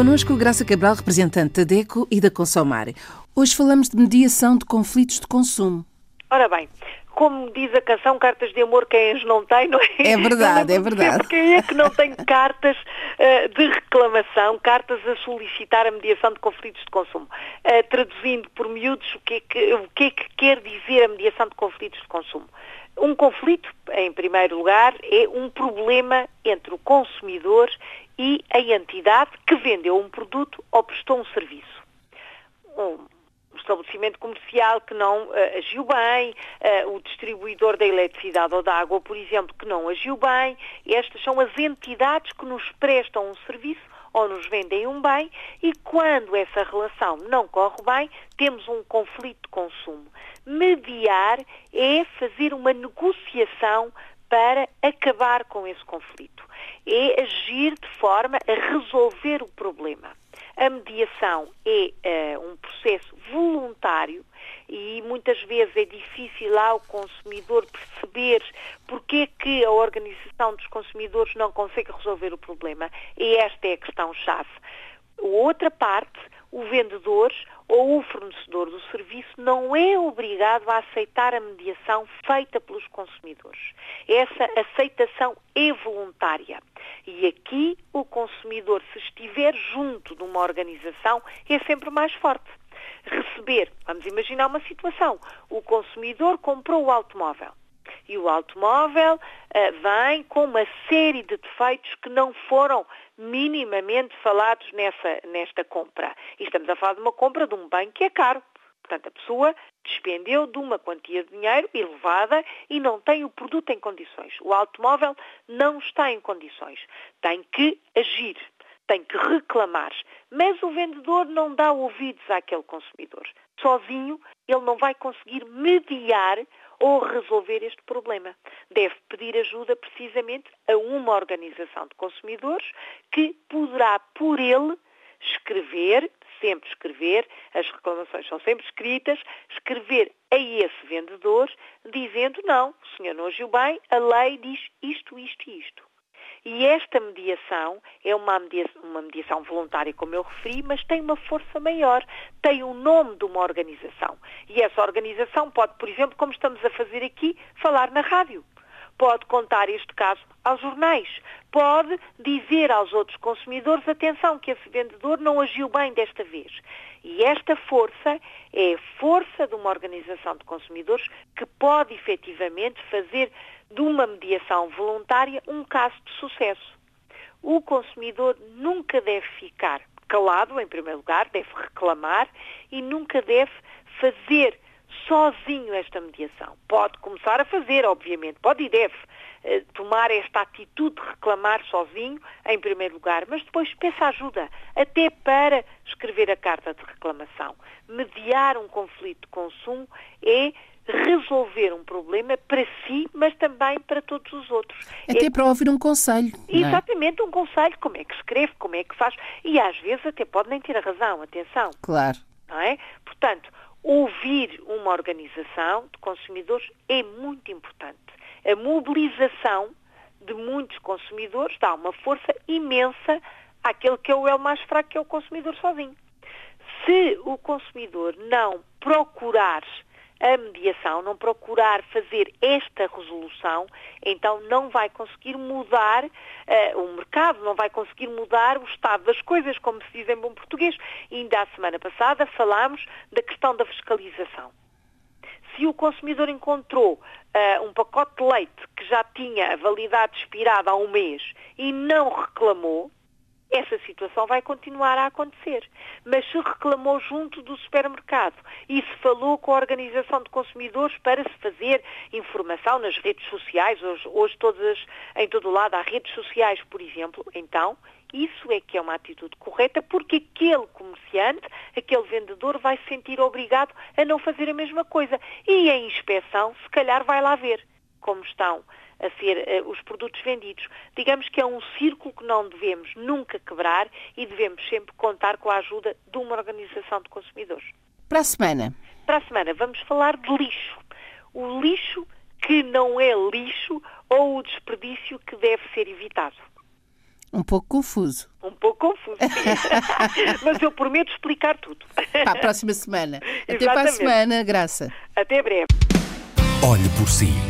Connosco Graça Cabral, representante da DECO e da Consomar. Hoje falamos de mediação de conflitos de consumo. Ora bem, como diz a canção, cartas de amor quem as não tem, não é? É verdade, é verdade. Quem é que não tem cartas uh, de reclamação, cartas a solicitar a mediação de conflitos de consumo? Uh, traduzindo por miúdos, o que, é que, o que é que quer dizer a mediação de conflitos de consumo? Um conflito, em primeiro lugar, é um problema entre o consumidor e a entidade que vendeu um produto ou prestou um serviço. Um estabelecimento comercial que não uh, agiu bem, uh, o distribuidor da eletricidade ou da água, por exemplo, que não agiu bem. Estas são as entidades que nos prestam um serviço ou nos vendem um bem e quando essa relação não corre bem, temos um conflito de consumo. Mediar é fazer uma negociação para acabar com esse conflito. É agir de forma a resolver o problema. A mediação é uh, um processo voluntário e muitas vezes é difícil ao consumidor perceber porque é que a organização dos consumidores não consegue resolver o problema. E esta é a questão-chave. Outra parte, o vendedor ou o fornecedor do serviço não é obrigado a aceitar a mediação feita pelos consumidores. Essa aceitação é voluntária. E aqui o consumidor, se estiver junto de uma organização, é sempre mais forte. Receber, vamos imaginar uma situação, o consumidor comprou o automóvel e o automóvel uh, vem com uma série de defeitos que não foram minimamente falados nessa, nesta compra. E estamos a falar de uma compra de um bem que é caro. Portanto, a pessoa despendeu de uma quantia de dinheiro elevada e não tem o produto em condições. O automóvel não está em condições. Tem que agir, tem que reclamar. Mas o vendedor não dá ouvidos àquele consumidor. Sozinho, ele não vai conseguir mediar ou resolver este problema. Deve pedir ajuda precisamente a uma organização de consumidores que poderá por ele escrever, sempre escrever, as reclamações são sempre escritas, escrever a esse vendedor dizendo não, o senhor não agiu bem, a lei diz isto, isto e isto. E esta mediação é uma mediação, uma mediação, voluntária, como eu referi, mas tem uma força maior, tem o nome de uma organização. E essa organização pode, por exemplo, como estamos a fazer aqui, falar na rádio. Pode contar este caso aos jornais, pode dizer aos outros consumidores, atenção, que esse vendedor não agiu bem desta vez. E esta força é a força de uma organização de consumidores que pode efetivamente fazer de uma mediação voluntária um caso de sucesso. O consumidor nunca deve ficar calado, em primeiro lugar, deve reclamar e nunca deve fazer sozinho esta mediação. Pode começar a fazer, obviamente, pode e deve eh, tomar esta atitude de reclamar sozinho, em primeiro lugar, mas depois peça ajuda, até para escrever a carta de reclamação. Mediar um conflito de consumo é resolver um problema para si, mas também para todos os outros. Até é... para ouvir um conselho. É? Exatamente, um conselho, como é que escreve, como é que faz, e às vezes até pode nem ter a razão, atenção. Claro. Não é? Portanto, ouvir uma organização de consumidores é muito importante. A mobilização de muitos consumidores dá uma força imensa àquele que é o elo mais fraco, que é o consumidor sozinho. Se o consumidor não procurar a mediação, não procurar fazer esta resolução, então não vai conseguir mudar uh, o mercado, não vai conseguir mudar o estado das coisas, como se diz em bom português. E ainda a semana passada falámos da questão da fiscalização. Se o consumidor encontrou uh, um pacote de leite que já tinha a validade expirada há um mês e não reclamou, essa situação vai continuar a acontecer. Mas se reclamou junto do supermercado e se falou com a Organização de Consumidores para se fazer informação nas redes sociais, hoje, hoje todas, em todo o lado há redes sociais, por exemplo, então isso é que é uma atitude correta, porque aquele comerciante, aquele vendedor vai se sentir obrigado a não fazer a mesma coisa. E a inspeção, se calhar, vai lá ver como estão a ser uh, os produtos vendidos. Digamos que é um círculo que não devemos nunca quebrar e devemos sempre contar com a ajuda de uma organização de consumidores. Para a semana? Para a semana vamos falar de lixo. O lixo que não é lixo ou o desperdício que deve ser evitado. Um pouco confuso. Um pouco confuso, sim. Mas eu prometo explicar tudo. Para a próxima semana. Até para a semana, Graça. Até breve. Olhe por si.